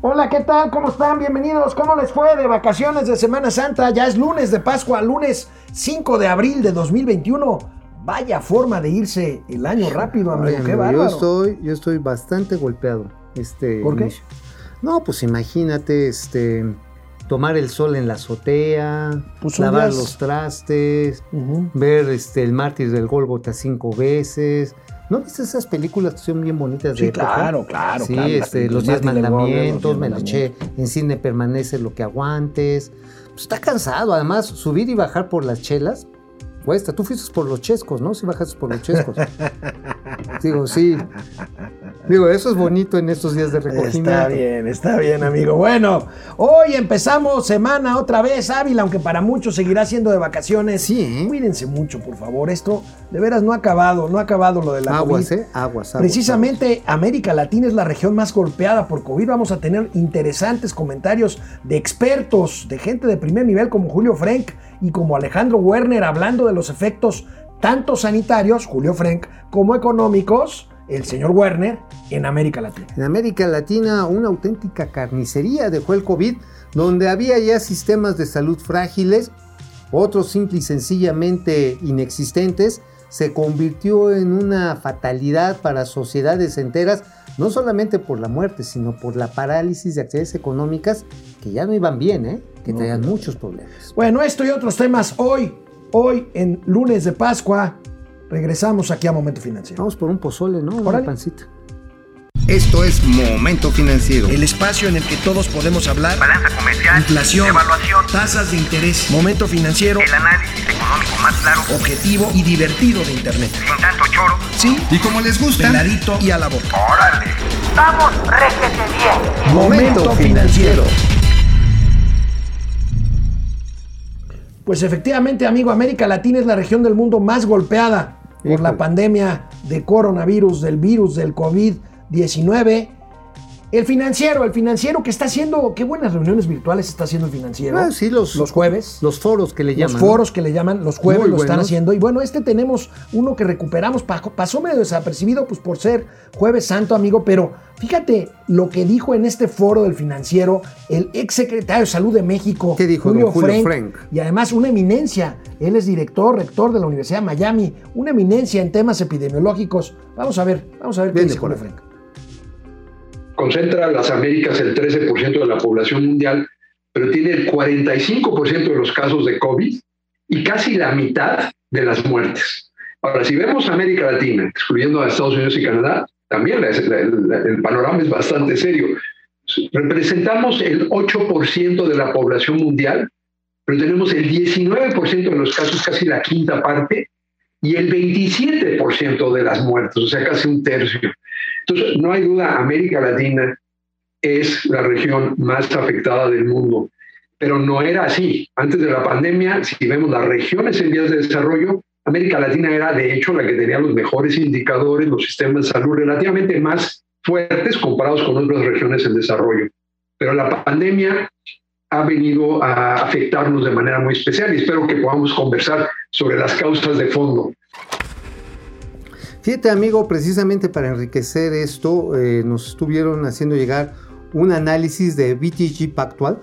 Hola, ¿qué tal? ¿Cómo están? Bienvenidos. ¿Cómo les fue de vacaciones de Semana Santa? Ya es lunes de Pascua, lunes 5 de abril de 2021. Vaya forma de irse el año rápido, amigo. Ay, Qué amigo, bárbaro. yo estoy, yo estoy bastante golpeado. Este, ¿Por qué? No, pues imagínate, este, tomar el sol en la azotea, Pues lavar días- los trastes, ver este el mártir del Gólgota cinco veces. ¿No viste esas películas que son bien bonitas de Sí, época? claro, claro, Sí, claro, este, los diez mandamientos, me lo eché en cine permanece lo que aguantes. Pues está cansado, además, subir y bajar por las chelas cuesta. Tú fuiste por los chescos, ¿no? Si bajaste por los chescos. Digo, sí. Digo, eso es bonito en estos días de recogimiento. Está bien, está bien, amigo. Bueno, hoy empezamos semana otra vez, Ávila, aunque para muchos seguirá siendo de vacaciones. Sí, ¿eh? Cuídense mucho, por favor. Esto de veras no ha acabado, no ha acabado lo de la Aguas, COVID. ¿eh? Aguas, aguas. Precisamente América Latina es la región más golpeada por COVID. Vamos a tener interesantes comentarios de expertos, de gente de primer nivel como Julio Frank y como Alejandro Werner hablando de los efectos tanto sanitarios, Julio Frank, como económicos, el señor Werner, en América Latina. En América Latina, una auténtica carnicería dejó el COVID, donde había ya sistemas de salud frágiles, otros simple y sencillamente inexistentes, se convirtió en una fatalidad para sociedades enteras, no solamente por la muerte, sino por la parálisis de actividades económicas que ya no iban bien, ¿eh? que No, traían muchos problemas. Bueno, esto y otros temas hoy, hoy en lunes de Pascua. Regresamos aquí a Momento Financiero. Vamos por un pozole, ¿no? Una pancita. Esto es Momento Financiero. El espacio en el que todos podemos hablar. balanza comercial, Inflación, evaluación, tasas de interés, momento financiero, el análisis económico más claro, objetivo y divertido de Internet. sin tanto choro. Sí, Y como les gusta, peladito y a la boca. ¡Órale! ¡Vamos, réjete bien! Momento financiero. Pues efectivamente, amigo, América Latina es la región del mundo más golpeada por la pandemia de coronavirus, del virus del COVID-19. El financiero, el financiero que está haciendo, qué buenas reuniones virtuales está haciendo el financiero. Ah, sí, los, los jueves. Los foros que le los llaman. ¿no? foros que le llaman los jueves Muy lo están haciendo y bueno este tenemos uno que recuperamos pa- pasó medio desapercibido pues por ser jueves santo amigo pero fíjate lo que dijo en este foro del financiero el ex secretario de salud de México ¿Qué dijo don Julio Frank? y además una eminencia él es director rector de la Universidad de Miami una eminencia en temas epidemiológicos vamos a ver vamos a ver qué dice Julio. Frank concentra las Américas el 13% de la población mundial, pero tiene el 45% de los casos de COVID y casi la mitad de las muertes. Ahora, si vemos América Latina, excluyendo a Estados Unidos y Canadá, también la- la- el panorama es bastante serio. Representamos el 8% de la población mundial, pero tenemos el 19% de los casos, casi la quinta parte, y el 27% de las muertes, o sea, casi un tercio. Entonces, no hay duda, América Latina es la región más afectada del mundo, pero no era así. Antes de la pandemia, si vemos las regiones en vías de desarrollo, América Latina era de hecho la que tenía los mejores indicadores, los sistemas de salud relativamente más fuertes comparados con otras regiones en desarrollo. Pero la pandemia ha venido a afectarnos de manera muy especial y espero que podamos conversar sobre las causas de fondo. Fíjate, amigo, precisamente para enriquecer esto, eh, nos estuvieron haciendo llegar un análisis de BTG Pactual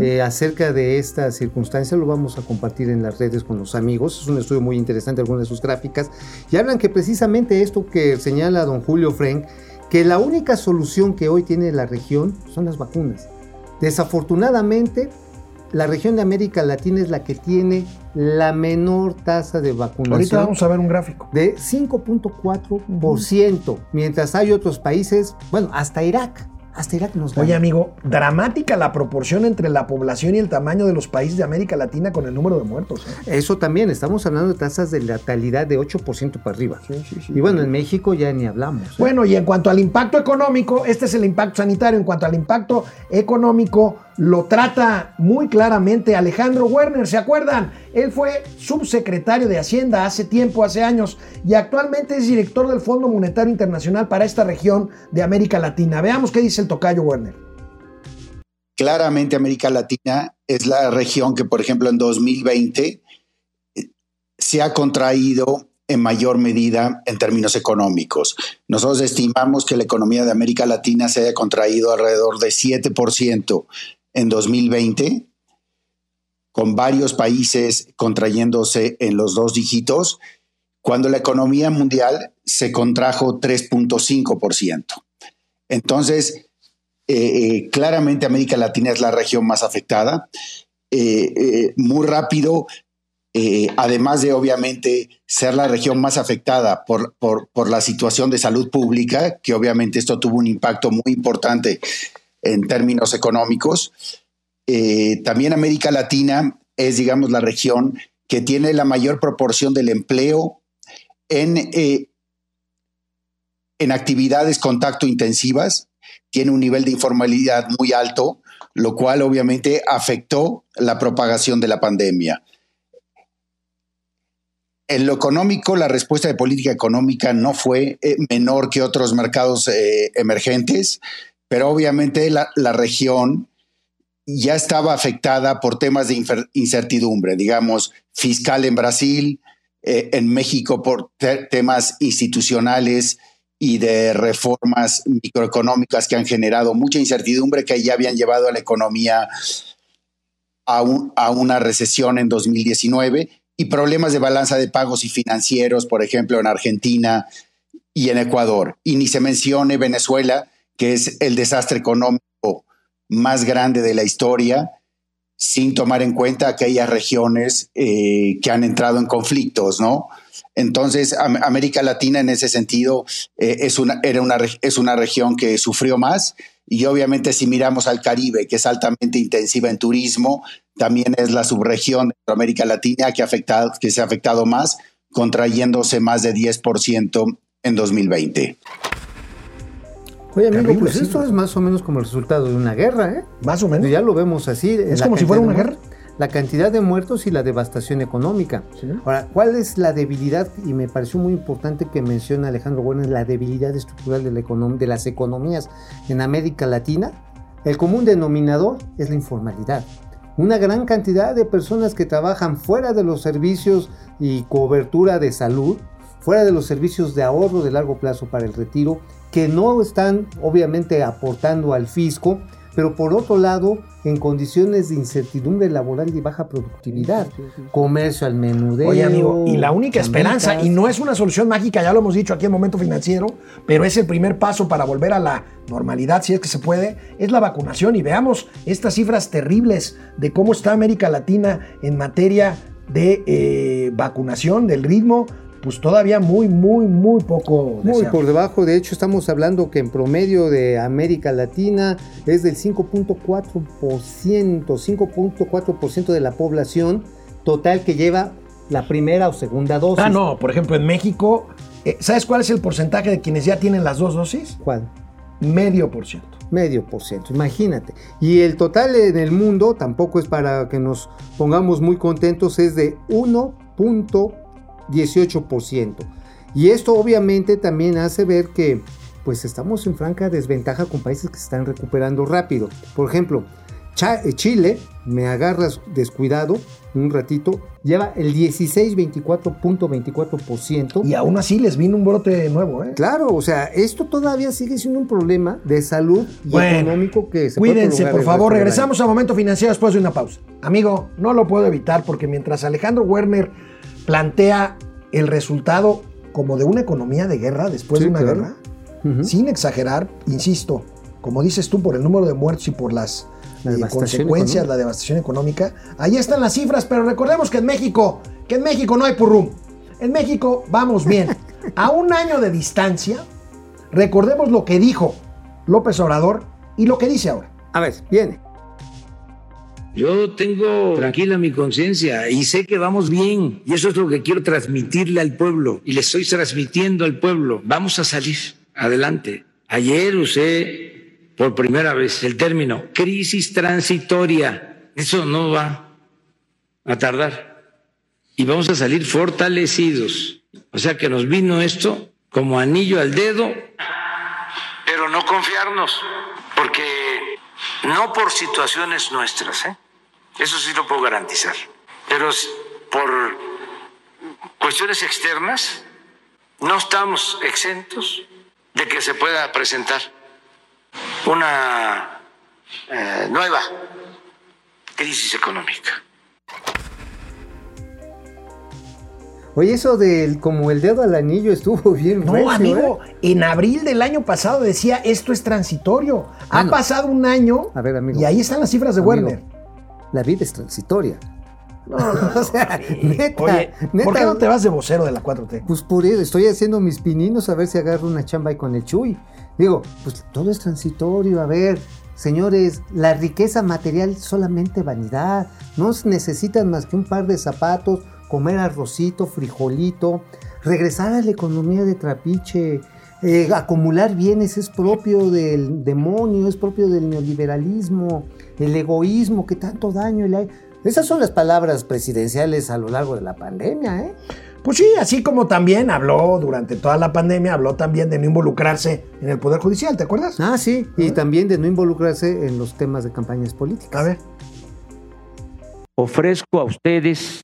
eh, acerca de esta circunstancia. Lo vamos a compartir en las redes con los amigos. Es un estudio muy interesante, algunas de sus gráficas. Y hablan que precisamente esto que señala don Julio Frank, que la única solución que hoy tiene la región son las vacunas. Desafortunadamente, la región de América Latina es la que tiene la menor tasa de vacunación ahorita vamos a ver un gráfico de 5.4%, mientras hay otros países, bueno, hasta Irak, hasta Irak nos gana. Oye, amigo, dramática la proporción entre la población y el tamaño de los países de América Latina con el número de muertos. ¿eh? Eso también, estamos hablando de tasas de letalidad de 8% para arriba. Sí, sí, sí. Y bueno, en México ya ni hablamos. ¿eh? Bueno, y en cuanto al impacto económico, este es el impacto sanitario. En cuanto al impacto económico, lo trata muy claramente Alejandro Werner. ¿Se acuerdan? Él fue subsecretario de Hacienda hace tiempo, hace años, y actualmente es director del Fondo Monetario Internacional para esta región de América Latina. Veamos qué dice el tocayo Werner. claramente América Latina es la región que, por ejemplo, en 2020 eh, se ha contraído en mayor medida en términos económicos. Nosotros estimamos que la economía de América Latina se haya contraído alrededor de 7% en 2020, con varios países contrayéndose en los dos dígitos, cuando la economía mundial se contrajo 3.5%. Entonces, eh, eh, claramente América Latina es la región más afectada. Eh, muy rápido, además de obviamente ser la región más afectada por, por, la situación de salud pública, que obviamente esto tuvo un impacto muy importante en términos económicos, también América Latina es, digamos, la región que tiene la mayor proporción del empleo en, en actividades contacto intensivas, tiene un nivel de informalidad muy alto, lo cual obviamente afectó la propagación de la pandemia. En lo económico, la respuesta de política económica no fue eh, menor que otros mercados eh, emergentes, pero obviamente la, región ya estaba afectada por temas de incertidumbre, digamos, fiscal en Brasil, eh, en México por temas institucionales y de reformas microeconómicas que han generado mucha incertidumbre que ya habían llevado a la economía a, a, una recesión en 2019 y problemas de balanza de pagos y financieros, por ejemplo, en Argentina y en Ecuador. Y ni se mencione Venezuela, que es el desastre económico más grande de la historia, sin tomar en cuenta aquellas regiones eh, que han entrado en conflictos, ¿no? Entonces, América Latina en ese sentido eh, es, una, era una, es una región que sufrió más y obviamente si miramos al Caribe, que es altamente intensiva en turismo, también es la subregión de América Latina que, afectado, que se ha afectado más, contrayéndose más de 10% en 2020. Oye, amigo, pues esto es más o menos como el resultado de una guerra, ¿eh? Más o menos. Ya lo vemos así. Es como si fuera una guerra la cantidad de muertos y la devastación económica. Ahora, ¿cuál es la debilidad? Y me pareció muy importante que menciona Alejandro Werner, la debilidad estructural de, la de las economías en América Latina. El común denominador es la informalidad. Una gran cantidad de personas que trabajan fuera de los servicios y cobertura de salud, fuera de los servicios de ahorro de largo plazo para el retiro, que no están obviamente aportando al fisco, pero por otro lado, en condiciones de incertidumbre laboral y baja productividad, comercio al menudeo. Oye, amigo, y la única esperanza, y no es una solución mágica, ya lo hemos dicho aquí en Momento Financiero, pero es el primer paso para volver a la normalidad, si es que se puede, es la vacunación. Y veamos estas cifras terribles de cómo está América Latina en materia de eh, vacunación, del ritmo pues todavía muy, muy, muy poco. Muy por debajo, de hecho estamos hablando que en promedio de América Latina es del 5.4%, 5.4% de la población total que lleva la primera o segunda dosis. Ah, no, por ejemplo en México, eh, ¿sabes cuál es el porcentaje de quienes ya tienen las dos dosis? ¿Cuál? Medio por ciento. Medio por ciento, imagínate. Y el total en el mundo, tampoco es para que nos pongamos muy contentos, es de 1.4%. 18%. Y esto obviamente también hace ver que pues estamos en franca desventaja con países que se están recuperando rápido. Por ejemplo, eh, Chile, me agarras descuidado un ratito, lleva el 16, 24.24%. Y aún así les vino un brote nuevo, ¿eh? Claro, o sea, esto todavía sigue siendo un problema de salud y económico que se Cuídense, por favor. Regresamos a Momento Financiero después de una pausa. Amigo, no lo puedo evitar porque mientras Alejandro Werner plantea el resultado como de una economía de guerra después de una guerra, sin exagerar, insisto, como dices tú, por el número de muertos y por las eh, consecuencias, la devastación económica, ahí están las cifras, pero recordemos que en México, que en México no hay purrum. En México vamos bien. A un año de distancia, recordemos lo que dijo López Obrador y lo que dice ahora. A ver, viene. Yo tengo tranquila mi conciencia y sé que vamos bien y eso es lo que quiero transmitirle al pueblo y le estoy transmitiendo al pueblo. Vamos a salir adelante. Ayer usé por primera vez el término crisis transitoria. Eso no va a tardar y vamos a salir fortalecidos. O sea que nos vino esto como anillo al dedo, pero no confiarnos, porque no por situaciones nuestras, ¿eh? Eso sí lo puedo garantizar. Pero por cuestiones externas, no estamos exentos de que se pueda presentar una eh, nueva crisis económica. Oye, eso del como el dedo al anillo estuvo bien No, recio, amigo, ¿eh? en abril del año pasado decía esto es transitorio. Ha pasado un año A ver, amigo. y ahí están las cifras de Amigo, Werner. La vida es transitoria. No, o sea, neta, Oye, neta. ¿por qué no te vas de vocero de la 4T? Pues por eso, estoy haciendo mis pininos a ver si agarro una chamba ahí con el Chuy. Digo, pues todo es transitorio, a ver, señores, la riqueza material es solamente vanidad. No necesitan más que un par de zapatos, comer arrocito, frijolito, regresar a la economía de trapiche. eh, acumular bienes es propio del demonio, es propio del neoliberalismo, el egoísmo que tanto daño le hay. Esas son las palabras presidenciales a lo largo de la pandemia, ¿eh? Pues sí, así como también habló durante toda la pandemia, habló también de no involucrarse en el Poder Judicial, ¿te acuerdas? Ah, sí, y también de no involucrarse en los temas de campañas políticas. A ver. ofrezco a ustedes,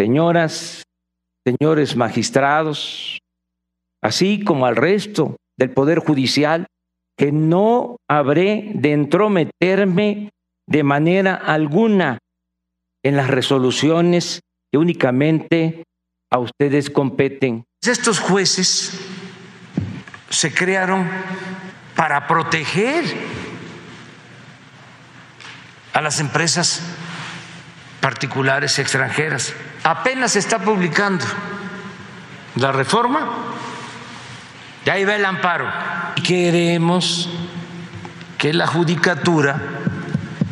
señoras, señores magistrados, así como al resto del Poder Judicial, que no habré de entrometerme de manera alguna en las resoluciones que únicamente a ustedes competen. Estos jueces se crearon para proteger a las empresas particulares extranjeras. Apenas se está publicando la reforma, ya ahí va el amparo. Y queremos que la judicatura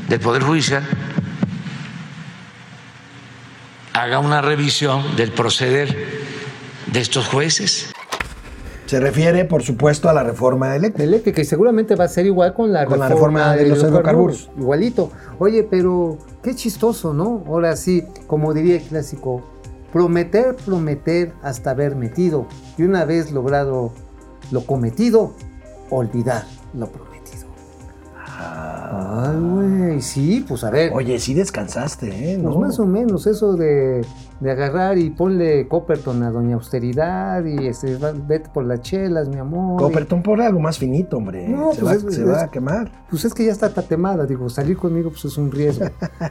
del Poder Judicial haga una revisión del proceder de estos jueces. Se refiere, por supuesto, a la reforma eléctrica. Eléctrica, y seguramente va a ser igual con la, Con la reforma de los hidrocarburos. Igualito. Oye, pero qué chistoso, ¿no? Ahora sí, como diría el clásico, prometer, prometer hasta haber metido. Y una vez logrado lo cometido, olvidar lo prometido. Ay, güey, sí, pues a ver. Oye, sí descansaste, ¿eh? Pues ¿No? más o menos, eso de, de agarrar y ponle Copperton a Doña Austeridad y este, va- vete por las chelas, mi amor. y- Copperton por algo más finito, hombre. No, se pues va, es- se es- va a quemar. Pues es que ya está tatemada, digo, salir conmigo pues es un riesgo.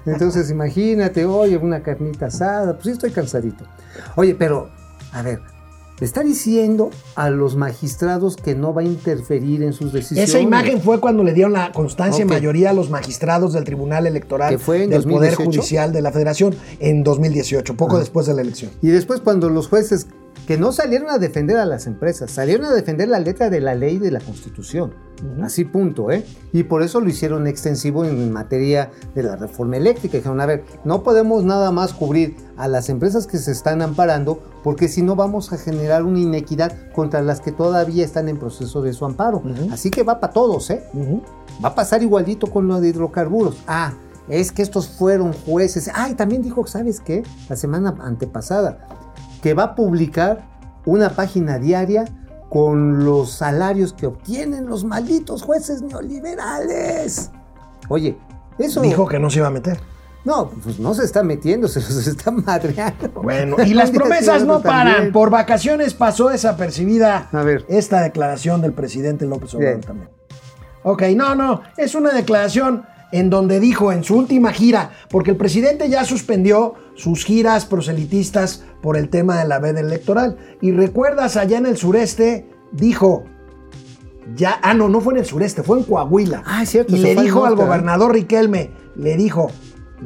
Entonces imagínate, oye, una carnita asada, pues sí estoy cansadito. Oye, pero, a ver, le está diciendo a los magistrados que no va a interferir en sus decisiones. Esa imagen fue cuando le dieron la constancia en mayoría a los magistrados del Tribunal Electoral ¿Que fue en del Poder 2018? Judicial de la Federación en 2018, poco Ah. después de la elección. Y después cuando los jueces que no salieron a defender a las empresas, salieron a defender la letra de la ley de la Constitución. Así punto, ¿eh? Y por eso lo hicieron extensivo en materia de la reforma eléctrica. Dijeron, a ver, no podemos nada más cubrir a las empresas que se están amparando, porque si no vamos a generar una inequidad contra las que todavía están en proceso de su amparo. Así que va para todos, ¿eh? Va a pasar igualito con lo de hidrocarburos. Ah, es que estos fueron jueces. Ah, y también dijo, ¿sabes qué? La semana antepasada, que va a publicar una página diaria con los salarios que obtienen los malditos jueces neoliberales. Oye, eso... Dijo que no se iba a meter. No, pues no se está metiendo, se los está madreando. Bueno, y las promesas no paran. también. Por vacaciones pasó desapercibida A ver. esta declaración del presidente López Obrador Bien. también. Ok, no, no, es una declaración en donde dijo en su última gira, porque el presidente ya suspendió sus giras proselitistas por el tema de la veda electoral. Y recuerdas, allá en el sureste, dijo, ya, ah, no, no fue en el sureste, fue en Coahuila. Ah, es cierto, Y le dijo al ¿eh? gobernador Riquelme, le dijo,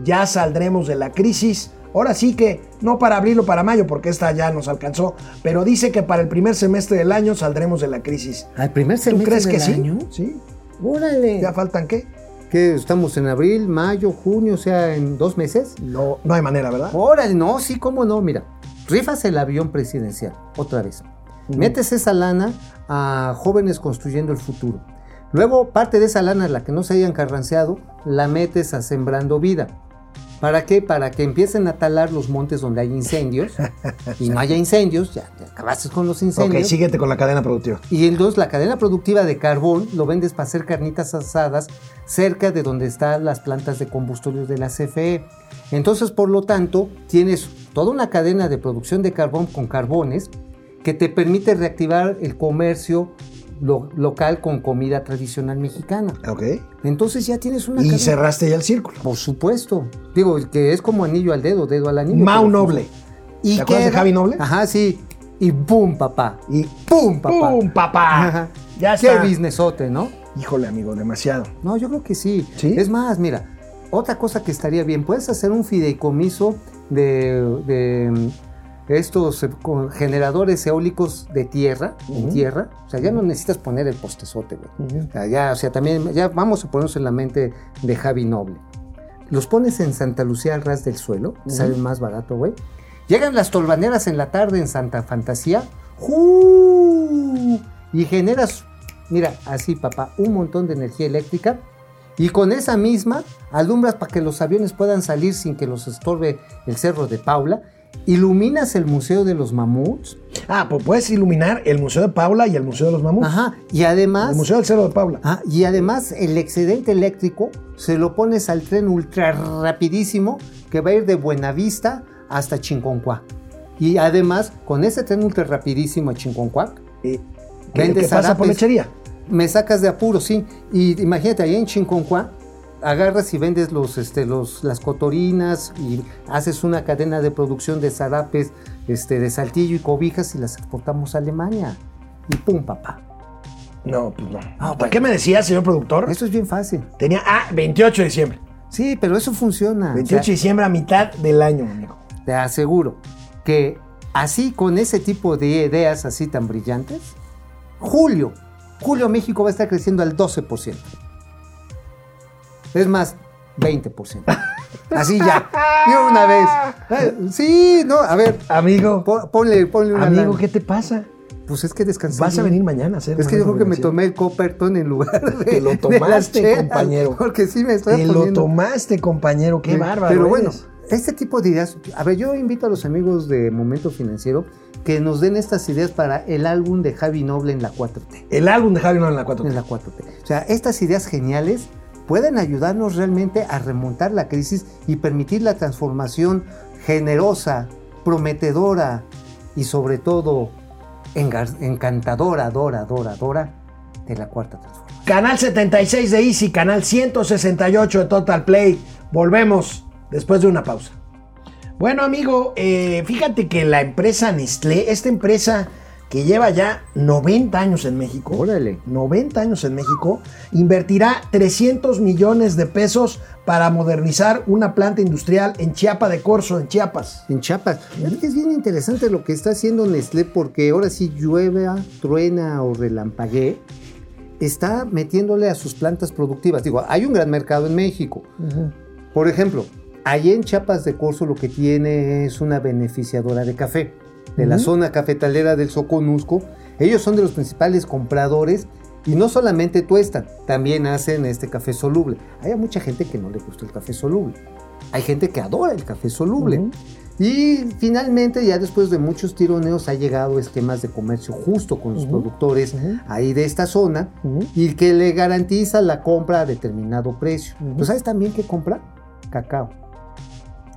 ya saldremos de la crisis. Ahora sí que, no para abril o para mayo, porque esta ya nos alcanzó, pero dice que para el primer semestre del año saldremos de la crisis. ¿Al primer ¿Tú semestre crees que sí? año? Sí. Órale. ¿Ya faltan qué? ¿Qué? ¿Estamos en abril, mayo, junio, o sea, en dos meses? No, no hay manera, ¿verdad? Órale, no, sí, cómo no, mira, rifas el avión presidencial, otra vez. Metes esa lana a jóvenes construyendo el futuro. Luego, parte de esa lana, la que no se hayan carranceado, la metes a sembrando vida. ¿Para qué? Para que empiecen a talar los montes donde hay incendios y no haya incendios, ya te acabaste con los Ok, incendios. síguete con la cadena productiva. Y entonces la cadena productiva de carbón lo vendes para hacer carnitas asadas cerca de donde están las plantas de combustible de la CFE. Entonces, por lo tanto, tienes toda una cadena de producción de carbón con carbones que te permite reactivar el comercio lo- local con comida tradicional mexicana. Ok. Entonces ya tienes una Y cerraste ya el círculo. Por supuesto. Digo, que es como anillo al dedo, dedo al anillo. Mau Noble. ¿Y ¿Te acuerdas de Javi Noble? Ajá, sí. Y ¡pum, papá! Y ¡Pum, papá! ¡Pum, papá! Ajá. Ya Qué está. businessote, ¿no? Híjole, amigo, demasiado. No, yo creo que sí. ¿Sí? Es más, mira, otra cosa que estaría bien, puedes hacer un fideicomiso de, de, estos eh, generadores eólicos de tierra, en tierra. O sea, ya no necesitas poner el postezote, güey. O sea, ya, o sea, también, ya vamos a ponernos en la mente de Javi Noble. Los pones en Santa Lucía al ras del suelo, te sale más barato, güey. Llegan las tolvaneras en la tarde en Santa Fantasía, ¡ju! y generas, mira, así, papá, un montón de energía eléctrica. Y con esa misma alumbras para que los aviones puedan salir sin que los estorbe el cerro de Paula. Iluminas el Museo de los Mamuts. Ah, pues puedes iluminar el Museo de Paula y el Museo de los Mamuts. Ajá. Y además. El Museo del Cerro de Paula. Ah, y además el excedente eléctrico se lo pones al tren ultra rapidísimo que va a ir de Buenavista hasta Chinconcuá. Y además, con ese tren ultra rapidísimo a Chinconcuá, Eh, ¿Qué, vendes qué pasa por lechería? me sacas de apuro, sí. Y imagínate, ahí en Chinconcuá, agarras y vendes los, este, los, las cotorinas y haces una cadena de producción de zarapes, este, de saltillo y cobijas y las exportamos a Alemania. Y pum, papá. No, pues no. Ah, ¿Para qué me decía, señor productor? Eso es bien fácil. Tenía, ah, 28 de diciembre. Sí, pero eso funciona. 28 O de diciembre a mitad del año, amigo. te aseguro que así con ese tipo de ideas así tan brillantes, julio, julio México va a estar creciendo al 12%. Es más, 20%. Así ya, de una vez. Eh, Sí, no, a ver, Amigo, pon- ponle, ponle una amigo, lana. ¿qué te pasa? Pues es que descansé. Vas a venir mañana a hacer Es que yo creo que me tomé el Copperton en lugar de. Te lo tomaste, compañero. Porque sí me estoy Te lo poniendo- tomaste, compañero, qué Sí, bárbaro. Pero bueno, eres. este tipo de ideas. A ver, yo invito a los amigos de Momento Financiero que nos den estas ideas para el álbum de Javi Noble en la 4T. El álbum de Javi no en la 4 En la 4T. O sea, estas ideas geniales pueden ayudarnos realmente a remontar la crisis y permitir la transformación generosa, prometedora y sobre todo encantadora, dora, dora, dora de la cuarta transformación. Canal 76 de Easy, canal 168 de Total Play. Volvemos después de una pausa. Bueno, amigo, eh, fíjate que la empresa Nestlé, esta empresa que lleva ya 90 años en México, Órale. 90 años en México, invertirá 300 millones de pesos para modernizar una planta industrial en Chiapa de Corzo, en Chiapas. En Chiapas. Que Es bien interesante lo que está haciendo Nestlé porque ahora sí llueve, truena o relampaguee. Está metiéndole a sus plantas productivas. Digo, hay un gran mercado en México. Por ejemplo, allí en Chiapas de Corzo lo que tiene es una beneficiadora de café de la zona cafetalera del Soconusco. Ellos son de los principales compradores y no solamente tuestan, también hacen este café soluble. Hay mucha gente que no le gusta el café soluble. Hay gente que adora el café soluble. Y finalmente, ya después de muchos tironeos, ha llegado esquemas de comercio justo con los productores ahí de esta zona y que le garantiza la compra a determinado precio. ¿Tú sabes también qué compra? Cacao.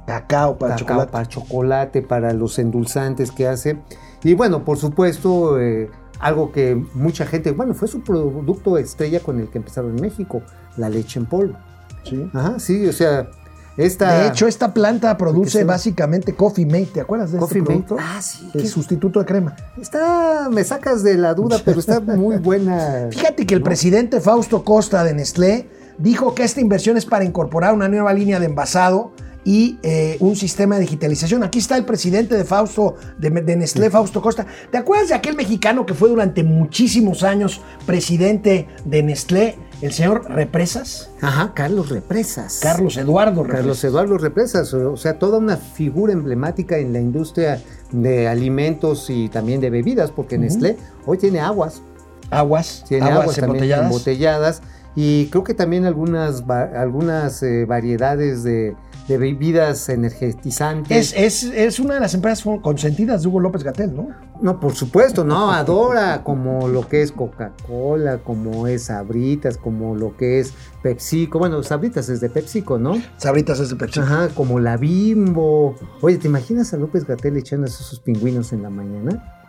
Cacao para Cacao chocolate. para chocolate, para los endulzantes que hace. Y bueno, por supuesto, eh, algo que mucha gente, bueno, fue su producto estrella con el que empezaron en México, la leche en polvo. Sí. Ajá, sí, o sea, esta... De hecho, esta planta produce se- básicamente Coffee Mate. ¿Te acuerdas de Coffee este Mate. producto? Ah, sí. El qué- sustituto de crema. Está, me sacas de la duda, pero está muy buena. Fíjate que el presidente Fausto Costa de Nestlé dijo que esta inversión es para incorporar una nueva línea de envasado y eh, un sistema de digitalización. Aquí está el presidente de Fausto, de, de Nestlé, Fausto Costa. ¿Te acuerdas de aquel mexicano que fue durante muchísimos años presidente de Nestlé, el señor Represas? Ajá, Carlos Represas. Carlos Eduardo Represas. Carlos Eduardo Represas, o sea, toda una figura emblemática en la industria de alimentos y también de bebidas, porque Nestlé hoy tiene aguas, Aguas, tiene aguas, aguas, también embotelladas. embotelladas y creo que también algunas, algunas eh, variedades de, de bebidas energetizantes. Es, es, es una de las empresas consentidas de Hugo López Gatel, ¿no? No, por supuesto, no, adora como lo que es Coca-Cola, como es Sabritas, como lo que es PepsiCo. Bueno, Sabritas es de PepsiCo, ¿no? Sabritas es de PepsiCo. Ajá, como la Bimbo. Oye, ¿te imaginas a López Gatel echando esos pingüinos en la mañana?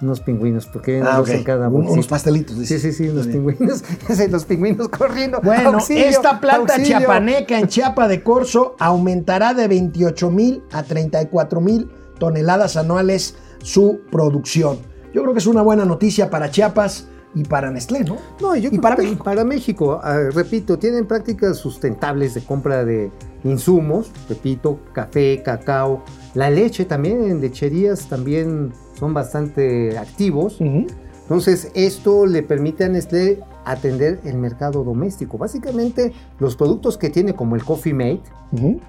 Unos pingüinos, porque vienen Ah, dos ok. en cada Un- unos pastelitos, dice. Sí, sí, sí, unos pingüinos. Los pingüinos corriendo. Bueno, Auxilio, esta planta auxilio. chiapaneca en Chiapa de Corzo aumentará de 28 mil a 34 mil toneladas anuales su producción. Yo creo que es una buena noticia para Chiapas y para Nestlé, ¿no? No, yo Y creo para que México. para México, ah, repito, tienen prácticas sustentables de compra de insumos, repito, café, cacao, la leche también, en lecherías también son bastante activos. Entonces, esto le permite a Nestlé atender el mercado doméstico. Básicamente, los productos que tiene, como el Coffee Mate.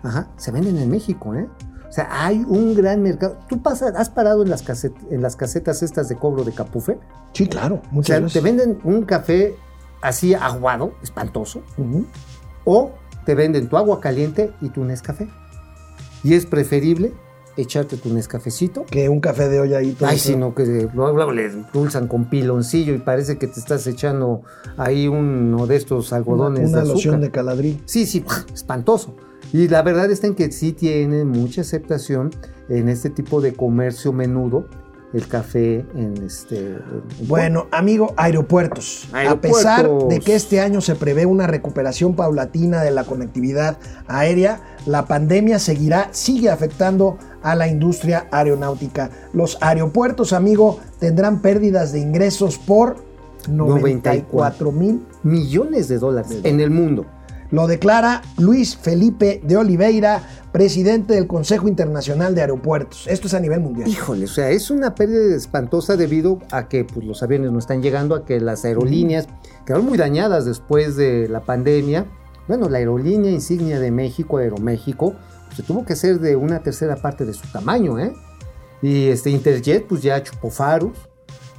Ajá, se venden en México, ¿eh? O sea, hay un gran mercado. ¿Tú pasas, has parado en las, caset- en las casetas estas de cobro de Capufe? Sí, claro, O muchas sea, veces. te venden un café así aguado, espantoso, o te venden tu agua caliente y tu Nescafé. Y es preferible echarte tu Nescafecito. Que un café de olla ahí. todo Ay, eso. sino que luego, le dulzan con piloncillo y parece que te estás echando ahí uno de estos algodones Una de loción de caladril. Sí, sí, espantoso. Y la verdad está en que sí tiene mucha aceptación en este tipo de comercio menudo, el café en este... en- Bueno, amigo, aeropuertos. A pesar de que este año se prevé una recuperación paulatina de la conectividad aérea, la pandemia seguirá, sigue afectando a la industria aeronáutica. Los aeropuertos, amigo, tendrán pérdidas de ingresos por 94 mil. millones de dólares en el mundo. Lo declara Luis Felipe de Oliveira, presidente del Consejo Internacional de Aeropuertos. Esto es a nivel mundial. Híjole, o sea, es una pérdida espantosa debido a que pues, los aviones no están llegando, a que las aerolíneas quedaron muy dañadas después de la pandemia. Bueno, la aerolínea insignia de México, Aeroméxico, se tuvo que hacer de una tercera parte de su tamaño, ¿eh? Y este Interjet, pues ya chupó faros.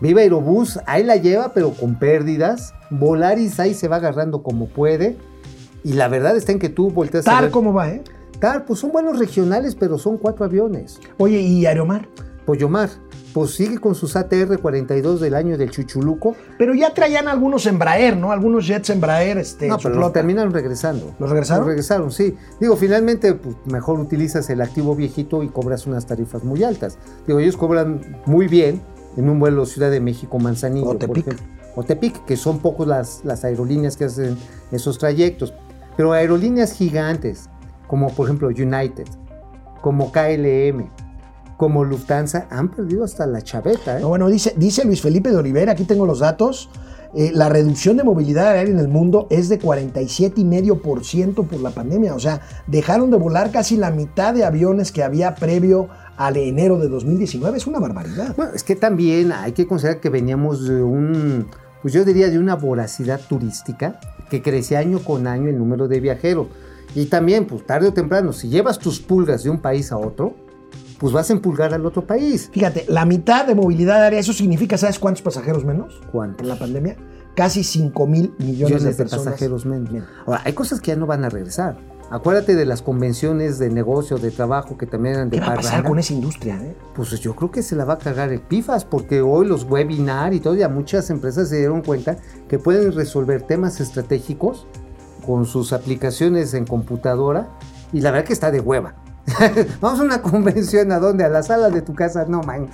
Viva Aerobús, ahí la lleva, pero con pérdidas. Volaris ahí se va agarrando como puede. Y la verdad está en que tú volteas a ver- ¿cómo va, eh? TAR, pues son vuelos regionales, pero son cuatro aviones. Oye, ¿y Aeromar? Pollomar, pues sigue con sus ATR-42 del año del Chuchuluco. Pero ya traían algunos Embraer, ¿no? Algunos jets Embraer, este, no, pero los terminaron regresando. ¿Los regresaron? Los regresaron, sí. Digo, finalmente, pues mejor utilizas el activo viejito y cobras unas tarifas muy altas. Digo, ellos cobran muy bien en un vuelo Ciudad de México-Manzanillo. O por Tepic. ejemplo. O Tepic, que son pocos las, las aerolíneas que hacen esos trayectos. Pero aerolíneas gigantes, como por ejemplo United, como KLM, como Lufthansa, han perdido hasta la chaveta. ¿eh? No, bueno, dice, dice Luis Felipe de Olivera, aquí tengo los datos. eh, la reducción de movilidad aérea en el mundo es de 47,5% por la pandemia. O sea, dejaron de volar casi la mitad de aviones que había previo al enero de 2019. Es una barbaridad. Bueno, es que también hay que considerar que veníamos de un, pues yo diría de una voracidad turística que crecía año con año el número de viajeros. Y también, pues tarde o temprano, si llevas tus pulgas de un país a otro, pues vas a empulgar al otro país. Fíjate, la mitad de movilidad aérea, eso significa, ¿sabes cuántos pasajeros menos? ¿Cuántos? En la pandemia. Casi 5 mil millones, Millones de pasajeros menos. Ahora, hay cosas que ya no van a regresar. Acuérdate de las convenciones de negocio, de trabajo que también eran de ¿Qué va a pasar con esa industria? eh? Pues yo creo que se la va a cagar el PIFAS, porque hoy los webinar y todo, ya muchas empresas se dieron cuenta que pueden resolver temas estratégicos con sus aplicaciones en computadora y la verdad que está de hueva. Vamos a una convención a dónde, a la sala de tu casa, no man.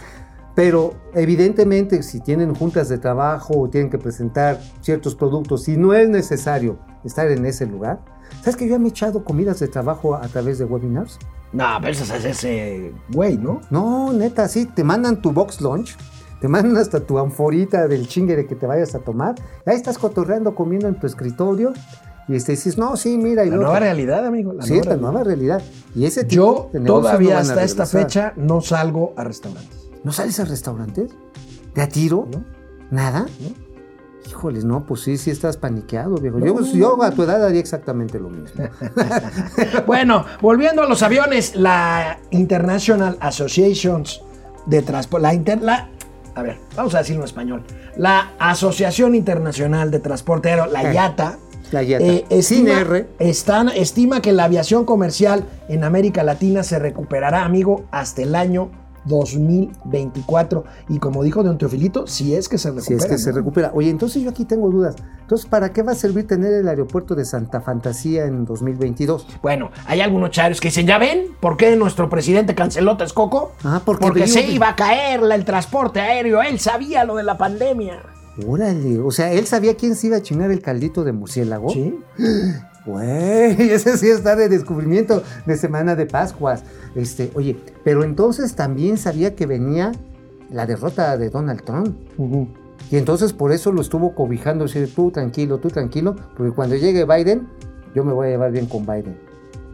Pero evidentemente si tienen juntas de trabajo o tienen que presentar ciertos productos y no es necesario estar en ese lugar, ¿sabes que yo me he echado comidas de trabajo a través de webinars? No, pero eso es ese güey, ¿no? No, neta, sí, te mandan tu box lunch, te mandan hasta tu anforita del chinguere que te vayas a tomar, ahí estás cotorreando, comiendo en tu escritorio, y este, dices, no, sí, mira, y La nueva realidad, amigo. La Sí, nueva la nueva realidad. Y ese tipo Yo de todavía no hasta esta fecha no salgo a restaurantes. ¿No sales a restaurantes? ¿De a tiro? ¿No? ¿Nada? Híjoles, no, pues sí, sí estás paniqueado, viejo. Yo, yo a tu edad haría exactamente lo mismo. Bueno, volviendo a los aviones, la International Associations de Transporte, la, inter- la- a ver, vamos a decirlo en español, la Asociación Internacional de Transporte Aéreo, la IATA, La IATA. Eh, Sin estima, R. están- estima que la aviación comercial en América Latina se recuperará, amigo, hasta el año 2024. Y como dijo Don Teofilito, si es que se recupera. Si es que se recupera. Oye, entonces yo aquí tengo dudas. Entonces, ¿para qué va a servir tener el aeropuerto de Santa Fantasía en 2022? Bueno, hay algunos charios que dicen, ¿ya ven por qué nuestro presidente canceló Texcoco? Ah, porque se iba a caer el transporte aéreo, él sabía lo de la pandemia. Órale, o sea, él sabía quién se iba a chingar el caldito de murciélago. ¿Sí? Güey, ese sí está de descubrimiento de Semana de Pascuas. Este, oye, pero entonces también sabía que venía la derrota de Donald Trump. Y entonces por eso lo estuvo cobijando, decir, tú tranquilo, tú tranquilo, porque cuando llegue Biden, yo me voy a llevar bien con Biden.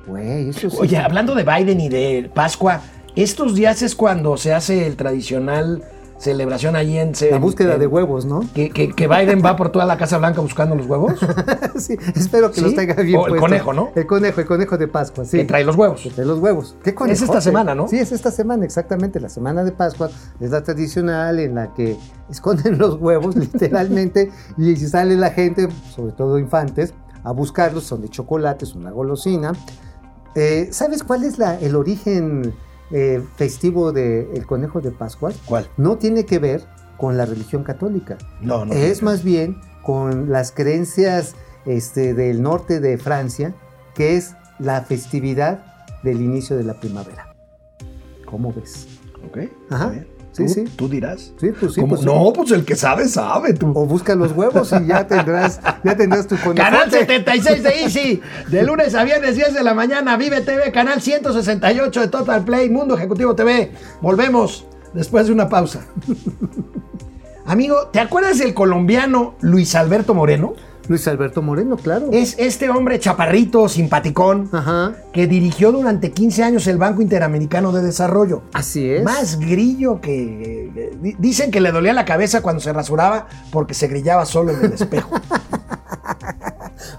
Güey, eso sí. Oye, hablando de Biden y de Pascua, estos días es cuando se hace el tradicional celebración allí en... la búsqueda en- de huevos, ¿no? Que, que- que Biden va por toda la Casa Blanca buscando los huevos. sí, espero que ¿Sí? los tenga bien O el conejo, ¿no? El conejo, el conejo de Pascua, sí. Que trae los huevos. Que trae los huevos. ¿Qué Es esta semana, ¿no? Sí, es esta semana, exactamente. La semana de Pascua es la tradicional en la que esconden los huevos, literalmente, y si sale la gente, sobre todo infantes, a buscarlos. Son de chocolate, es una golosina. Eh, ¿Sabes cuál es la- el origen eh, festivo del conejo de Pascua? ¿Cuál? No tiene que ver con la religión católica. No, no. Es más bien con las creencias este, del norte de Francia, que es la festividad del inicio de la primavera. ¿Cómo ves? Ok. Ajá. bien. Sí, ¿Tú- sí. ¿Tú dirás? Sí, pues sí, ¿Cómo? pues sí. no, pues el que sabe, sabe tú. O busca los huevos y ya tendrás, ya tendrás tu conejote. Canal 76 de Easy, de lunes a viernes 10 de la mañana, Vive TV, canal 168 de Total Play, Mundo Ejecutivo TV. Volvemos después de una pausa. Amigo, ¿te acuerdas del colombiano Luis Alberto Moreno? Luis Alberto Moreno, claro. Es este hombre chaparrito, simpaticón, Ajá. que dirigió durante 15 años el Banco Interamericano de Desarrollo. Así es. Más grillo que... eh, di- Dicen que le dolía la cabeza cuando se rasuraba porque se grillaba solo en el espejo.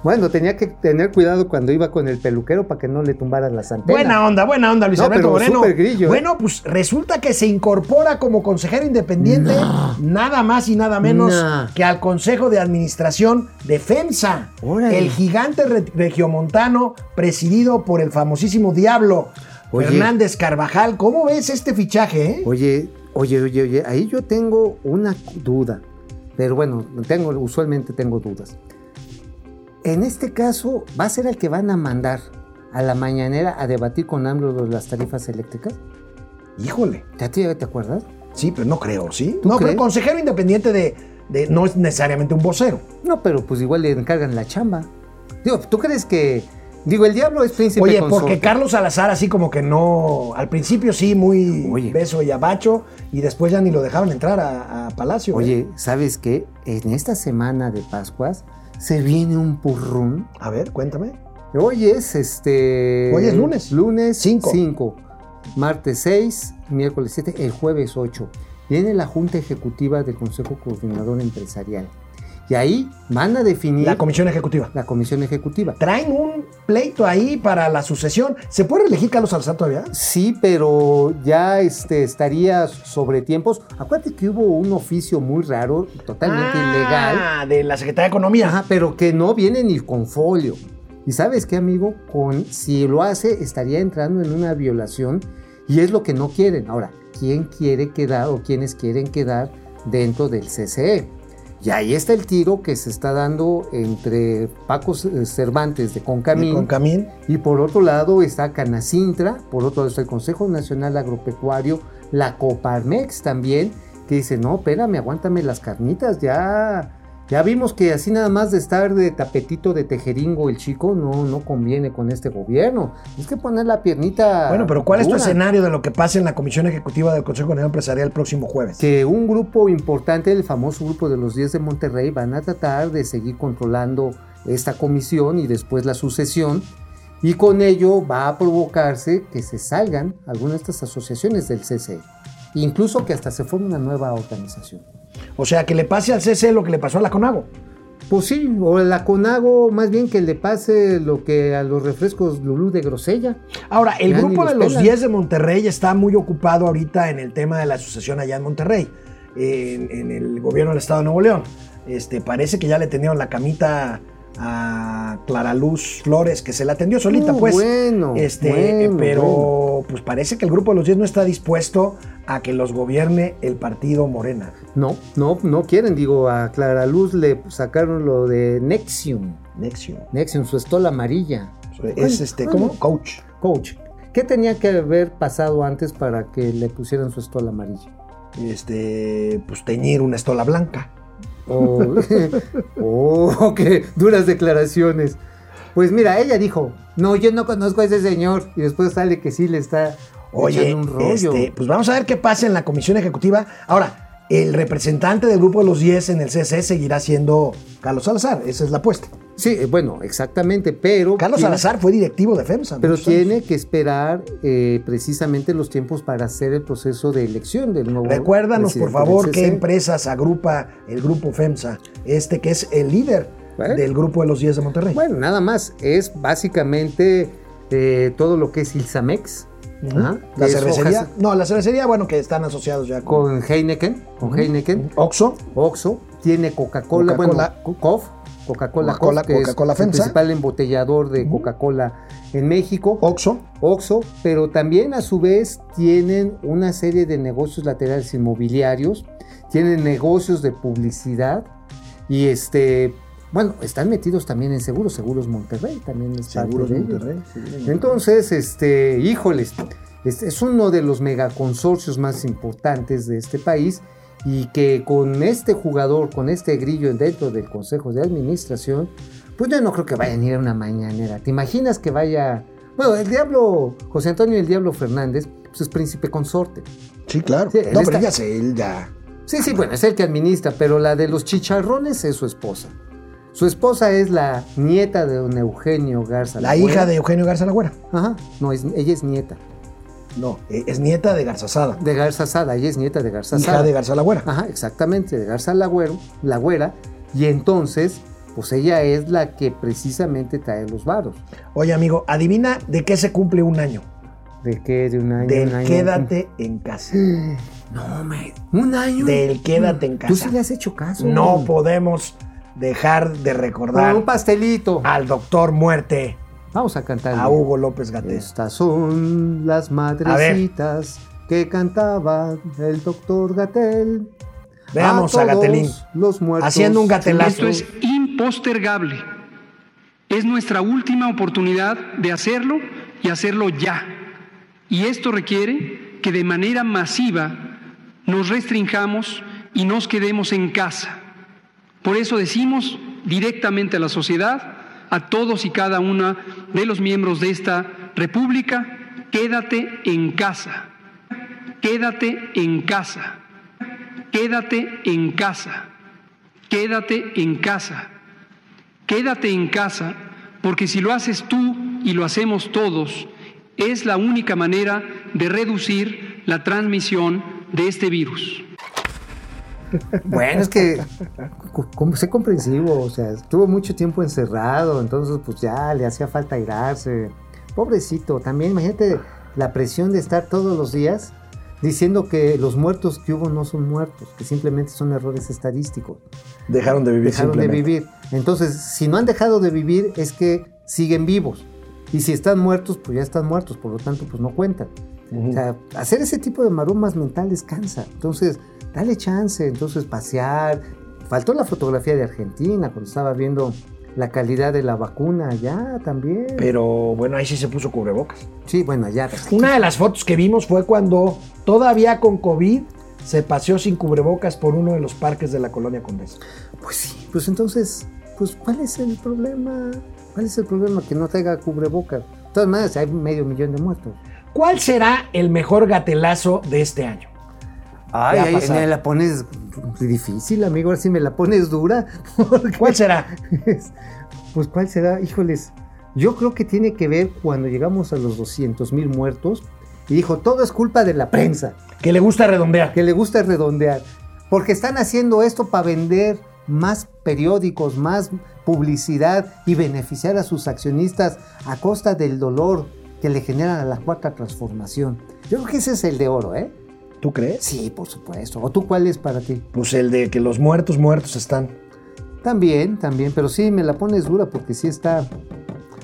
Bueno, tenía que tener cuidado cuando iba con el peluquero para que no le tumbaran las antenas. Buena onda, buena onda, Luis No, Alberto pero Moreno. grillo, ¿eh? Bueno, pues resulta que se incorpora como consejero independiente nada más y nada menos No. que al Consejo de Administración de FEMSA, Órale. el gigante re- regiomontano presidido por el famosísimo Diablo Oye. Fernández Carvajal. ¿Cómo ves este fichaje? eh? Oye, oye, oye, oye, ahí yo tengo una duda. Pero bueno, tengo, usualmente tengo dudas. En este caso, ¿va a ser el que van a mandar a la mañanera a debatir con AMLO las tarifas eléctricas? Híjole. ¿Te, te, te acuerdas? Sí, pero no creo, ¿sí? ¿Tú No, crees? pero consejero independiente de, de- no es necesariamente un vocero. No, pero pues igual le encargan la chamba. Digo, ¿tú crees que... Digo, el diablo es príncipe Oye, consorte. porque Carlos Salazar así como que no, al principio sí muy Oye. beso y abacho y después ya ni lo dejaron entrar a, a Palacio. ¿eh? Oye, ¿sabes qué? En esta semana de Pascuas se viene un purrún. A ver, cuéntame. Hoy es este. Hoy es lunes. Lunes Cinco. 5. Martes 6, miércoles 7, el jueves 8. Viene la Junta Ejecutiva del Consejo Coordinador Empresarial. Y ahí van a definir La comisión ejecutiva. la Comisión Ejecutiva. Traen un pleito ahí para la sucesión. ¿Se puede reelegir Carlos Salazar todavía? Sí, pero ya este, estaría sobre tiempos. Acuérdate que hubo un oficio muy raro, totalmente ilegal. Ah, de la Secretaría de Economía. Ajá, pero que no viene ni con folio. Y sabes qué, amigo, con si lo hace estaría entrando en una violación y es lo que no quieren. Ahora, ¿quién quiere quedar o quiénes quieren quedar dentro del CCE? Y ahí está el tiro que se está dando entre Paco eh, Cervantes de Concamín Con Camín. y por otro lado está Canacintra, por otro lado está el Consejo Nacional Agropecuario, la Coparmex también, que dice, no, espérame, aguántame las carnitas, ya, ya vimos que así nada más de estar de tapetito de tejeringo el chico, no, no conviene con este gobierno. Es que poner la piernita... Bueno, pero ¿cuál es tu escenario de lo que pase en la comisión ejecutiva del Consejo Coordinador Empresarial el próximo jueves? que un grupo importante, el famoso grupo de los 10 de Monterrey, van a tratar de seguir controlando esta comisión y después la sucesión. Y con ello va a provocarse que se salgan algunas de estas asociaciones del CCE. Incluso que hasta se forme una nueva organización. O sea, que le pase al CC lo que le pasó a la CONAGO. Pues sí, o la CONAGO, más bien que le pase lo que a los refrescos Lulú de Grosella. Ahora, el Ya grupo los de los pelan. 10 de Monterrey está muy ocupado ahorita en el tema de la sucesión allá en Monterrey, en, en el gobierno del estado de Nuevo León. Este, parece que ya le tenían la camita a Clara Luz Flores, que se la atendió solita, Uh, pues. bueno, este, bueno, pero bueno. pues parece que el grupo de los 10 no está dispuesto a que los gobierne el partido Morena. No, no, no quieren. Digo, a Clara Luz le sacaron lo de Nexium. Nexium. Nexium, su estola amarilla. Es este. ¿cómo? Coach. Coach. ¿Qué tenía que haber pasado antes para que le pusieran su estola amarilla? Este, pues teñir una estola blanca. Oh, oh, qué duras declaraciones. Pues mira, ella dijo, no, yo no conozco a ese señor. Y después sale que sí le está Oye, echando un rollo. este, pues vamos a ver qué pasa en la comisión ejecutiva. Ahora, el representante del grupo de los 10 en el CC seguirá siendo Carlos Salazar. Esa es la apuesta. Sí, eh, bueno, exactamente, pero... Carlos tiene- Salazar fue directivo de FEMSA. Pero años. tiene que esperar eh, precisamente los tiempos para hacer el proceso de elección del nuevo Recuérdanos, por favor, qué empresas agrupa el grupo FEMSA, este que es el líder Bueno. del grupo de los 10 de Monterrey. Bueno, nada más, es básicamente eh, todo lo que es Ilsamex. Ajá, la cervecería. hojas No, la cervecería, bueno, que están asociados ya con, Con Heineken, con Heineken, Oxxo. Oxxo, tiene Coca-Cola, Coca-Cola. bueno, Cof, Coca-Cola, es Coca-Cola el principal embotellador de Coca-Cola en México. Oxxo. Oxxo, pero también a su vez tienen una serie de negocios laterales inmobiliarios, tienen negocios de publicidad y este, bueno, están metidos también en seguros, Seguros Monterrey también es parte Seguros de ellos. Monterrey. sí. Entonces, este, híjoles, este es uno de los megaconsorcios más importantes de este país y que con este jugador, con este grillo dentro del Consejo de Administración, pues yo no creo que vayan a ir a una mañanera. ¿Te imaginas que vaya... Bueno, el diablo, José Antonio el Diablo Fernández, pues es príncipe consorte. Sí, claro. Sí, no, pero ya sé, él ya. Sí, sí, bueno, es el que administra, pero la de los chicharrones es su esposa. Su esposa es la nieta de don Eugenio Garza. La Lagüera. hija de Eugenio Garza Lagüera. Ajá, no, es, ella es nieta. No, eh, es nieta de Garza Sada. De Garza Sada, ella es nieta de Garza Hija de Garza Lagüera. Ajá, exactamente, de Garza Lagüero, Lagüera. Y entonces, pues ella es la que precisamente trae los varos. Oye, amigo, adivina de qué se cumple un año. ¿De qué? De un año. Del un año. quédate en casa. No, me. Un año. Del quédate en Tú casa. sí le has hecho caso. No podemos dejar de Con recordar un pastelito. al doctor muerte, Vamos a cantar. a Hugo López Gatel. Estas son las madrecitas que cantaba el doctor Gatel. Veamos a Gatelín Los muertos. haciendo un gatelazo. Esto es impostergable. Es nuestra última oportunidad de hacerlo y hacerlo ya. Y esto requiere que de manera masiva nos restringamos y nos quedemos en casa. Por eso decimos directamente a la sociedad, a todos y cada una de los miembros de esta República, quédate en casa, quédate en casa, quédate en casa, quédate en casa, quédate en casa, porque si lo haces tú y lo hacemos todos, es la única manera de reducir la transmisión de este virus. Bueno, es que como sé comprensivo, o sea, estuvo mucho tiempo encerrado, entonces pues ya le hacía falta airarse. Pobrecito, también imagínate la presión de estar todos los días diciendo que los muertos que hubo no son muertos, que simplemente son errores estadísticos. Dejaron de vivir Dejaron de vivir. Entonces, si no han dejado de vivir es que siguen vivos. Y si están muertos, pues ya están muertos, por lo tanto, pues no cuentan. Ujú. O sea, hacer ese tipo de maromas mentales cansa. Entonces, dale chance. Entonces, pasear. Faltó la fotografía de Argentina cuando estaba viendo la calidad de la vacuna allá también. Pero bueno, ahí sí se puso cubrebocas. sí, bueno, allá. Una de las fotos que vimos fue cuando todavía con COVID se paseó sin cubrebocas por uno de los parques de la colonia Condesa. Pues sí, pues entonces, pues ¿cuál es el problema? ¿Cuál es el problema? Que no traiga cubrebocas. De todas maneras, hay medio millón de muertos. ¿Cuál será el mejor gatelazo de este año? Ay, ay, me la pones difícil, amigo. Ahora sí me la pones dura. ¿Cuál será? Pues, ¿cuál será? Híjoles. Yo creo que tiene que ver cuando llegamos a los 200 mil muertos y dijo: todo es culpa de la prensa, Que le gusta redondear. que le gusta redondear. Porque están haciendo esto para vender más periódicos, más publicidad y beneficiar a sus accionistas a costa del dolor que le generan a la cuarta transformación. Yo creo que ese es el de oro, ¿eh? ¿Tú crees? Sí, por supuesto. ¿O tú cuál es para ti? Pues el de que los muertos muertos están. También, también, pero sí me la pones dura porque sí está,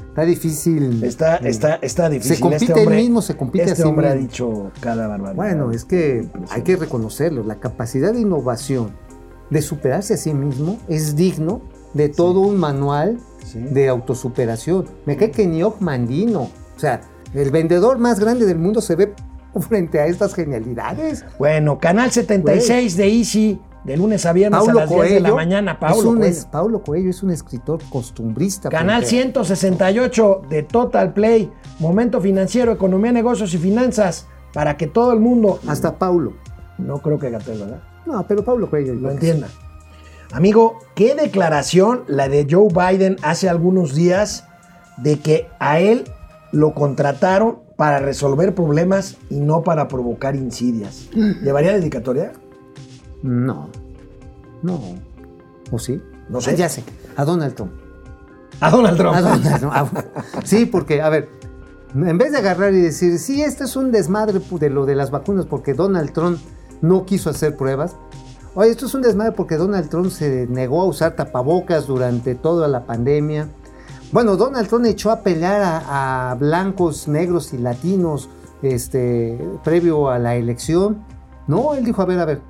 está difícil. Está, está, está difícil. Se compite Este hombre- él mismo, se compite Este a sí hombre ha mismo. dicho cada barbaridad. Bueno, es que hay que reconocerlo, la capacidad de innovación, de superarse a sí mismo, es digno de todo un manual Sí. de autosuperación. Me cae que Niok Mandino, o sea, el vendedor más grande del mundo se ve frente a estas genialidades. Bueno, Canal 76 de Easy, de lunes a viernes Paulo a las 10 de la mañana. es Paulo un Coelho. es- Paulo Coelho es un escritor costumbrista. Canal frontera. 168 de Total Play, Momento Financiero, Economía, Negocios y Finanzas, para que todo el mundo, Hasta Paulo. no creo que Gatel, ¿verdad? No, pero Paulo Coelho. Lo entienda. Amigo, ¿qué declaración la de Joe Biden hace algunos días de que a él lo contrataron para resolver problemas y no para provocar insidias? ¿Llevaría dedicatoria? No. No. ¿O sí? No sé. Ah, ya sé. A Donald Trump. A Donald Trump. A Donald Trump. Ah. Sí, porque, a ver, en vez de agarrar y decir, sí, este es un desmadre de lo de las vacunas porque Donald Trump no quiso hacer pruebas. Oye, esto es un desmadre porque Donald Trump se negó a usar tapabocas durante toda la pandemia. Bueno, Donald Trump echó a pelear a, a blancos, negros y latinos este, previo a la elección. No, él dijo, a ver, a ver,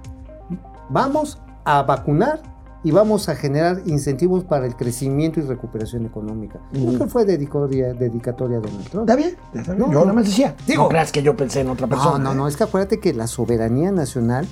vamos a vacunar y vamos a generar incentivos para el crecimiento y recuperación económica. Creo que fue dedicatoria, dedicatoria a Donald Trump. ¿Está bien? Está bien. No, yo no. nada más decía. Digo- no creas que yo pensé en otra No, persona. no, no, ¿eh? es que acuérdate que la soberanía nacional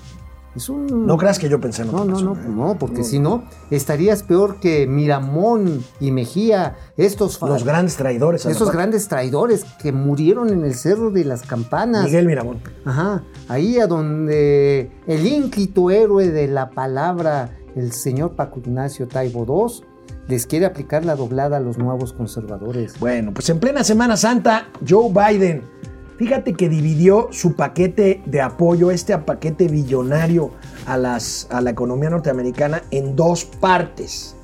es un... No creas que yo pensé en otra No, no, no. ¿eh? no, porque si no, estarías peor que Miramón y Mejía, estos, Los grandes traidores. patria. grandes traidores que murieron en el Cerro de las Campanas. Miguel Miramón. Ajá, ahí a donde el ínclito héroe de la palabra, el señor Paco Ignacio Taibo II, les quiere aplicar la doblada a los nuevos conservadores. Bueno, pues en plena Semana Santa, Joe Biden, fíjate que dividió su paquete de apoyo, este paquete billonario a, las, a la economía norteamericana, en dos partes.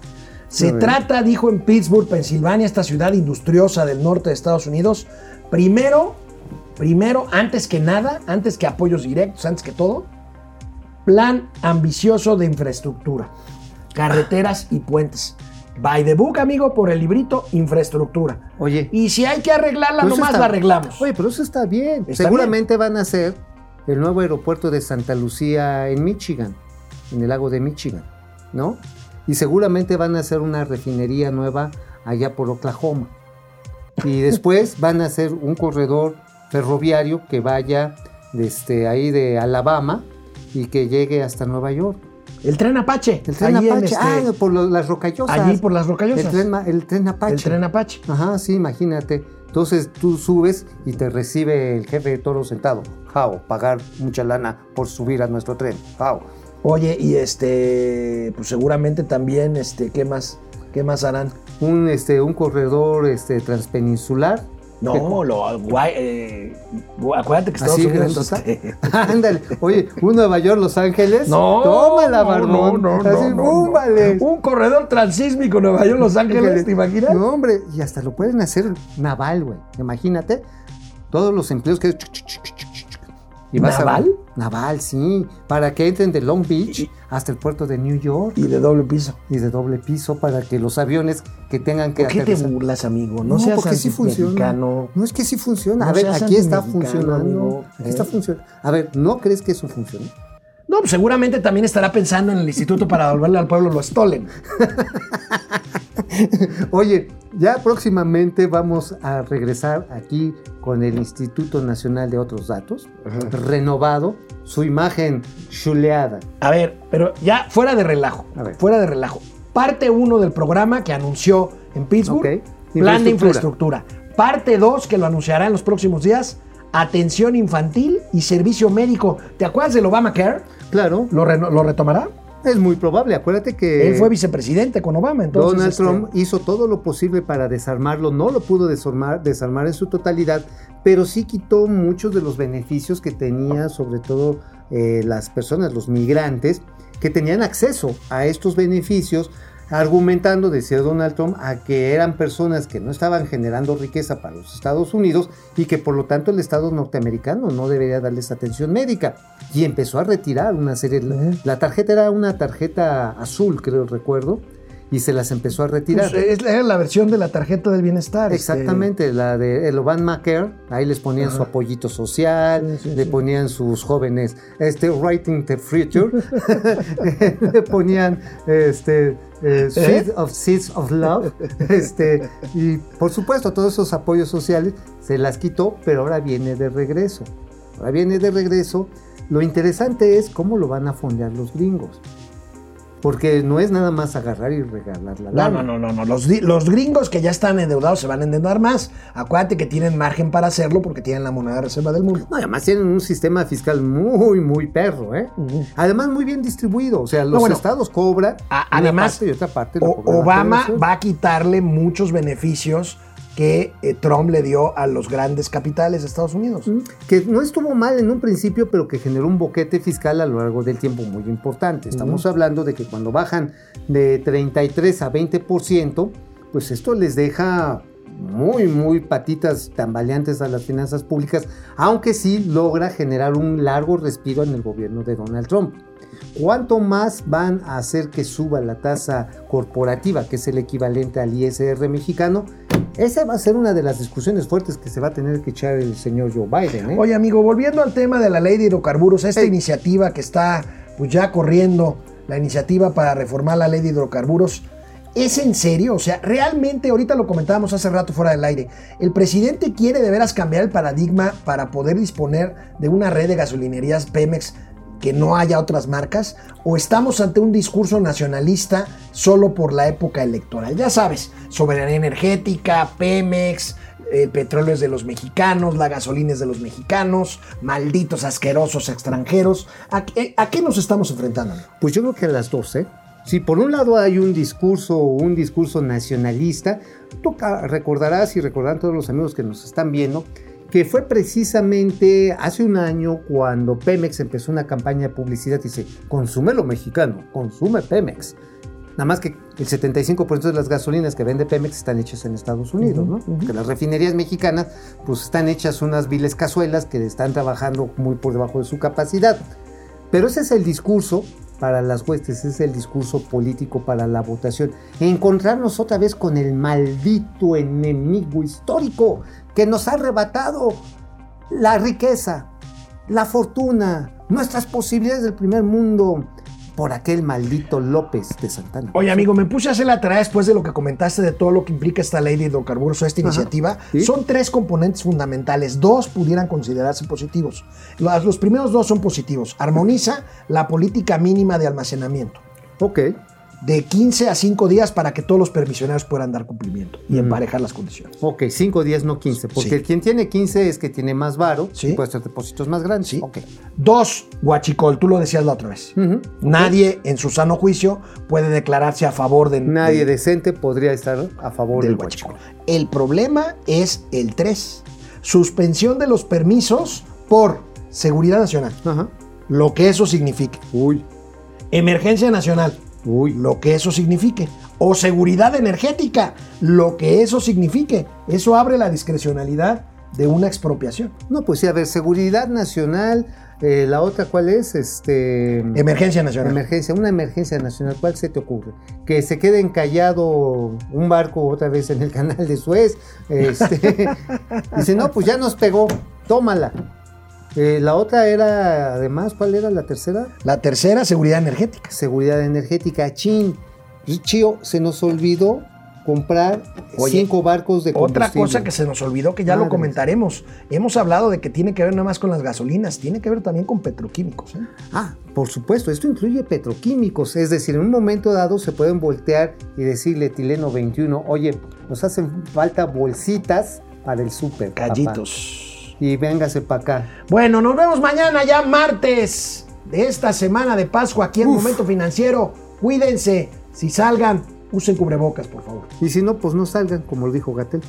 Se trata, dijo en Pittsburgh, Pensilvania, esta ciudad industriosa del norte de Estados Unidos, primero, primero, antes que nada, antes que apoyos directos, antes que todo, plan ambicioso de infraestructura, carreteras y puentes. By the book, amigo, por el librito, infraestructura. Oye, Y si hay que arreglarla, nomás está- la arreglamos. Oye, pero eso está bien. Está Seguramente van a hacer el nuevo aeropuerto de Santa Lucía en Michigan, en el lago de Michigan, ¿no? Y seguramente van a hacer una refinería nueva allá por Oklahoma. Y después van a hacer un corredor ferroviario que vaya desde ahí de Alabama y que llegue hasta Nueva York. El tren Apache. El tren en Apache, este- ah, por las rocallosas. allí por las rocallosas. El tren, ma- el tren Apache. El tren Apache. Ajá, sí, imagínate. Entonces tú subes y te recibe el jefe de toro sentado. Jao, pagar mucha lana por subir a nuestro tren. Jao. Oye, y este, pues seguramente también, este, ¿qué más? ¿Qué más harán? Un, este, un corredor este, transpeninsular. No, lo, guay, eh, acuérdate que Estados Así, Unidos. Ándale. Oye, un Nueva York, Los Ángeles. No, Tómala, no, barbón. no, no, Así, no. Un corredor transísmico Nueva York, Los Ángeles, ¿te imaginas? No, hombre, y hasta lo pueden hacer naval, güey. Imagínate todos los empleos que. Y vas a- ¿Naval? naval, sí. Para que entren de Long Beach hasta el puerto de New York Y de doble piso. y de doble piso para que los aviones que tengan que ¿Por qué te burlas, amigo? No, seas porque sí funciona. No es que sí funciona. No a ver, aquí está funcionando. amigo. Aquí está funcionando. A ver, ¿no crees que eso funciona? No, pues seguramente también estará pensando en el instituto para devolverle al pueblo lo stolen. Oye, ya próximamente vamos a regresar aquí con el Instituto Nacional de Otros Datos, renovado, su imagen chuleada. A ver, pero ya fuera de relajo. A ver. Fuera de relajo. Parte 1 del programa que anunció en Pittsburgh, plan de Infraestructura. Parte 2 que lo anunciará en los próximos días, atención infantil y servicio médico. ¿Te acuerdas del Obamacare? Claro, ¿Lo, reno- lo retomará? Es muy probable. Acuérdate que Él fue vicepresidente con Obama, entonces. Donald este, Trump hizo todo lo posible para desarmarlo. No lo pudo desarmar, desarmar en su totalidad, pero sí quitó muchos de los beneficios que tenía, sobre todo eh, las personas, los migrantes, que tenían acceso a estos beneficios, argumentando, decía Donald Trump, a que eran personas que no estaban generando riqueza para los Estados Unidos y que por lo tanto el Estado norteamericano no debería darles atención médica. Y empezó a retirar una serie, la, la tarjeta era una tarjeta azul, creo recuerdo, y se las empezó a retirar. Pues, es- era la versión de la tarjeta del bienestar. este, Exactamente, la de el Obamacare, ahí les ponían su apoyito social, Sí, sí, le ponían sus jóvenes, este, writing the future, le ponían, este, eh, Seeds of Seeds of Love, este, y por supuesto todos esos apoyos sociales se las quitó, pero ahora viene de regreso, ahora viene de regreso. Lo interesante es cómo lo van a fondear los gringos. Porque no es nada más agarrar y regalar la No, lana. no, no, no, no. Los, los gringos que ya están endeudados se van a endeudar más. Acuérdate que tienen margen para hacerlo porque tienen la moneda de reserva del mundo. No, además tienen un sistema fiscal muy, muy perro, ¿eh? Además muy bien distribuido. O sea, los No, bueno, estados cobran A- una además, parte y otra parte. O- Obama va a quitarle muchos beneficios que eh, Trump le dio a los grandes capitales de Estados Unidos. Que no estuvo mal en un principio, pero que generó un boquete fiscal a lo largo del tiempo muy importante. Estamos hablando de que cuando bajan de 33 a 20%, pues esto les deja muy, muy patitas tambaleantes a las finanzas públicas, aunque sí logra generar un largo respiro en el gobierno de Donald Trump. ¿Cuánto más van a hacer que suba la tasa corporativa, que es el equivalente al ISR mexicano? Esa va a ser una de las discusiones fuertes que se va a tener que echar el señor Joe Biden. ¿eh? Oye, amigo, volviendo al tema de la ley de hidrocarburos, esta iniciativa que está pues ya corriendo, la iniciativa para reformar la ley de hidrocarburos, ¿es en serio? O sea, realmente, ahorita lo comentábamos hace rato fuera del aire, ¿el presidente quiere de veras cambiar el paradigma para poder disponer de una red de gasolinerías Pemex que no haya otras marcas? ¿O estamos ante un discurso nacionalista solo por la época electoral? Ya sabes, soberanía energética, Pemex, el petróleo es de los mexicanos, la gasolina es de los mexicanos, malditos asquerosos extranjeros. ¿A qué, qué nos estamos enfrentando? Pues yo creo que a las dos, ¿eh? Si por un lado hay un discurso, un discurso nacionalista, tú ca- recordarás y recordarán todos los amigos que nos están viendo, que fue precisamente hace un año cuando Pemex empezó una campaña de publicidad y dice, consume lo mexicano, consume Pemex. Nada más que el 75% de las gasolinas que vende Pemex están hechas en Estados Unidos, ¿no? Que las refinerías mexicanas pues están hechas unas viles cazuelas que están trabajando muy por debajo de su capacidad. Pero ese es el discurso para las huestes, ese es el discurso político para la votación. Encontrarnos otra vez con el maldito enemigo histórico que nos ha arrebatado la riqueza, la fortuna, nuestras posibilidades del primer mundo por aquel maldito López de Santana. Oye, amigo, me puse a hacer la tarea después de lo que comentaste de todo lo que implica esta ley de hidrocarburos o esta iniciativa. Sí. Son tres componentes fundamentales. Dos pudieran considerarse positivos. Los, los primeros dos son positivos. Armoniza la política mínima de almacenamiento. Ok. De 15 a 5 días para que todos los permisionarios puedan dar cumplimiento y emparejar las condiciones. Ok, 5 días, no 15. Porque Sí. quien tiene 15 es que tiene más varo Sí. y puede hacer depósitos más grandes. Sí. Ok. Dos, Guachicol, tú lo decías la otra vez. Nadie en su sano juicio puede declararse a favor de, Nadie de- decente podría estar a favor del huachicol. El problema es el 3. Suspensión de los permisos por seguridad nacional. Ajá. Lo que eso signifique. Uy, Emergencia nacional. Uy. Lo que eso signifique. O seguridad energética. Lo que eso signifique. Eso abre la discrecionalidad de una expropiación. No, pues sí, a ver, seguridad nacional. eh, la otra, ¿cuál es? Este. Emergencia nacional. Emergencia, una emergencia nacional, ¿cuál se te ocurre? Que se quede encallado un barco otra vez en el canal de Suez. Este, dice, no, pues ya nos pegó, tómala. Eh, la otra era, además, ¿cuál era la tercera? La tercera, seguridad energética. Seguridad energética, chin. Chío, se nos olvidó comprar Oye, cinco barcos de Otra combustible. cosa que se nos olvidó, que ya lo comentaremos. Hemos hablado de que tiene que ver nada más con las gasolinas, tiene que ver también con petroquímicos. ¿eh? Ah, por supuesto, esto incluye petroquímicos, es decir, en un momento dado se pueden voltear y decirle Tileno 21, oye, nos hacen falta bolsitas para el súper. papá. Y véngase para acá. Bueno, nos vemos mañana ya martes de esta semana de Pascua aquí en Uf. Momento Financiero. Cuídense, si salgan, usen cubrebocas, por favor. Y si no, pues no salgan, como lo dijo Gatel.